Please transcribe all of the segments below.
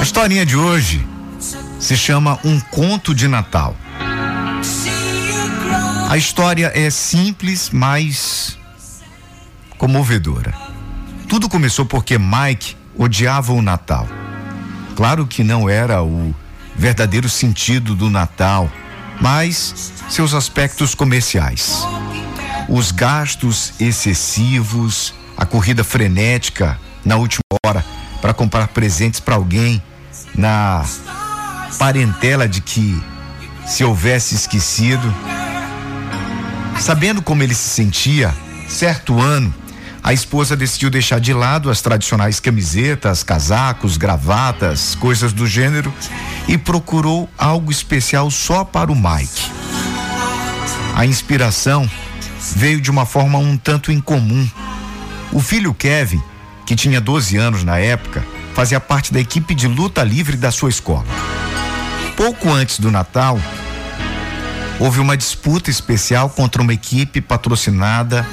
A historinha de hoje se chama Um Conto de Natal. A história é simples, mas comovedora. Tudo começou porque Mike odiava o Natal. Claro que não era o verdadeiro sentido do Natal, mas seus aspectos comerciais. Os gastos excessivos, a corrida frenética na última hora para comprar presentes para alguém, na parentela de que se houvesse esquecido. Sabendo como ele se sentia, certo ano, a esposa decidiu deixar de lado as tradicionais camisetas, casacos, gravatas, coisas do gênero e procurou algo especial só para o Mike. A inspiração veio de uma forma um tanto incomum. O filho Kevin, que tinha 12 anos na época, fazia parte da equipe de luta livre da sua escola. Pouco antes do Natal, houve uma disputa especial contra uma equipe patrocinada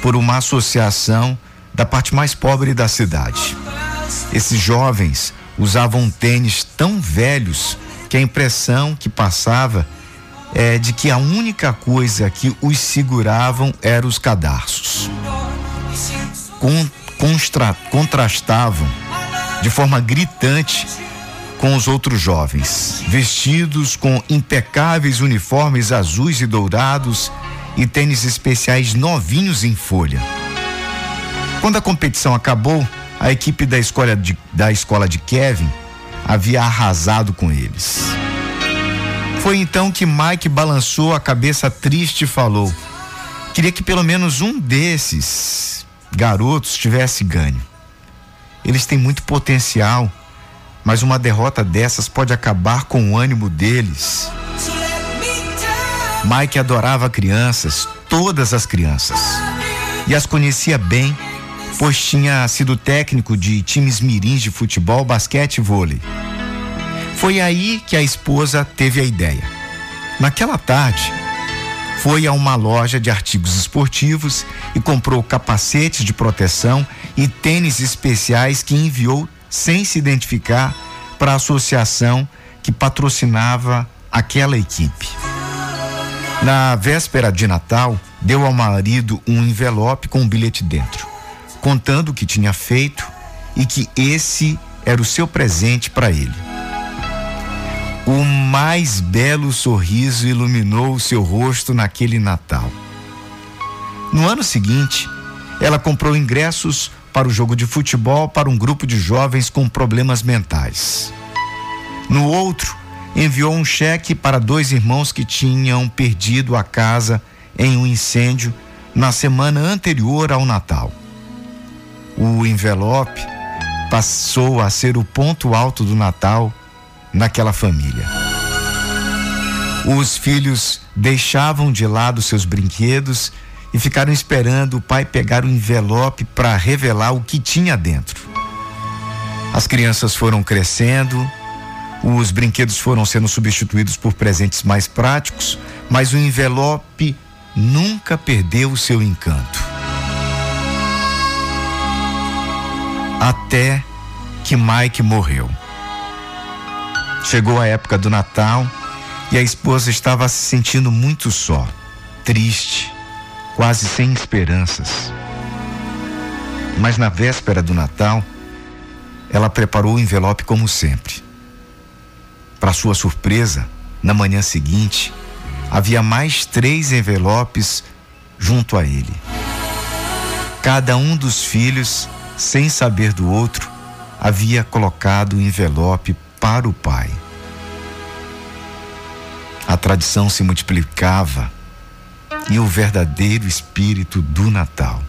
por uma associação da parte mais pobre da cidade. Esses jovens usavam tênis tão velhos que a impressão que passava é de que a única coisa que os seguravam eram os cadarços. Con, contrastavam de forma gritante com os outros jovens, vestidos com impecáveis uniformes azuis e dourados e tênis especiais novinhos em folha. Quando a competição acabou, a equipe da escola de, da escola de Kevin havia arrasado com eles. Foi então que Mike balançou a cabeça triste e falou: Queria que pelo menos um desses garotos tivesse ganho. Eles têm muito potencial, mas uma derrota dessas pode acabar com o ânimo deles. Mike adorava crianças, todas as crianças. E as conhecia bem, pois tinha sido técnico de times mirins de futebol, basquete e vôlei. Foi aí que a esposa teve a ideia. Naquela tarde, foi a uma loja de artigos esportivos e comprou capacetes de proteção e tênis especiais que enviou sem se identificar para a associação que patrocinava aquela equipe. Na véspera de Natal, deu ao marido um envelope com um bilhete dentro, contando o que tinha feito e que esse era o seu presente para ele. O mais belo sorriso iluminou o seu rosto naquele Natal. No ano seguinte, ela comprou ingressos para o jogo de futebol para um grupo de jovens com problemas mentais. No outro, enviou um cheque para dois irmãos que tinham perdido a casa em um incêndio na semana anterior ao Natal. O envelope passou a ser o ponto alto do Natal naquela família. Os filhos deixavam de lado seus brinquedos e ficaram esperando o pai pegar o envelope para revelar o que tinha dentro. As crianças foram crescendo, os brinquedos foram sendo substituídos por presentes mais práticos, mas o envelope nunca perdeu o seu encanto. Até que Mike morreu. Chegou a época do Natal e a esposa estava se sentindo muito só, triste, quase sem esperanças. Mas na véspera do Natal, ela preparou o envelope como sempre. Para sua surpresa, na manhã seguinte, havia mais três envelopes junto a ele. Cada um dos filhos, sem saber do outro, havia colocado o envelope para o pai. A tradição se multiplicava e o verdadeiro espírito do Natal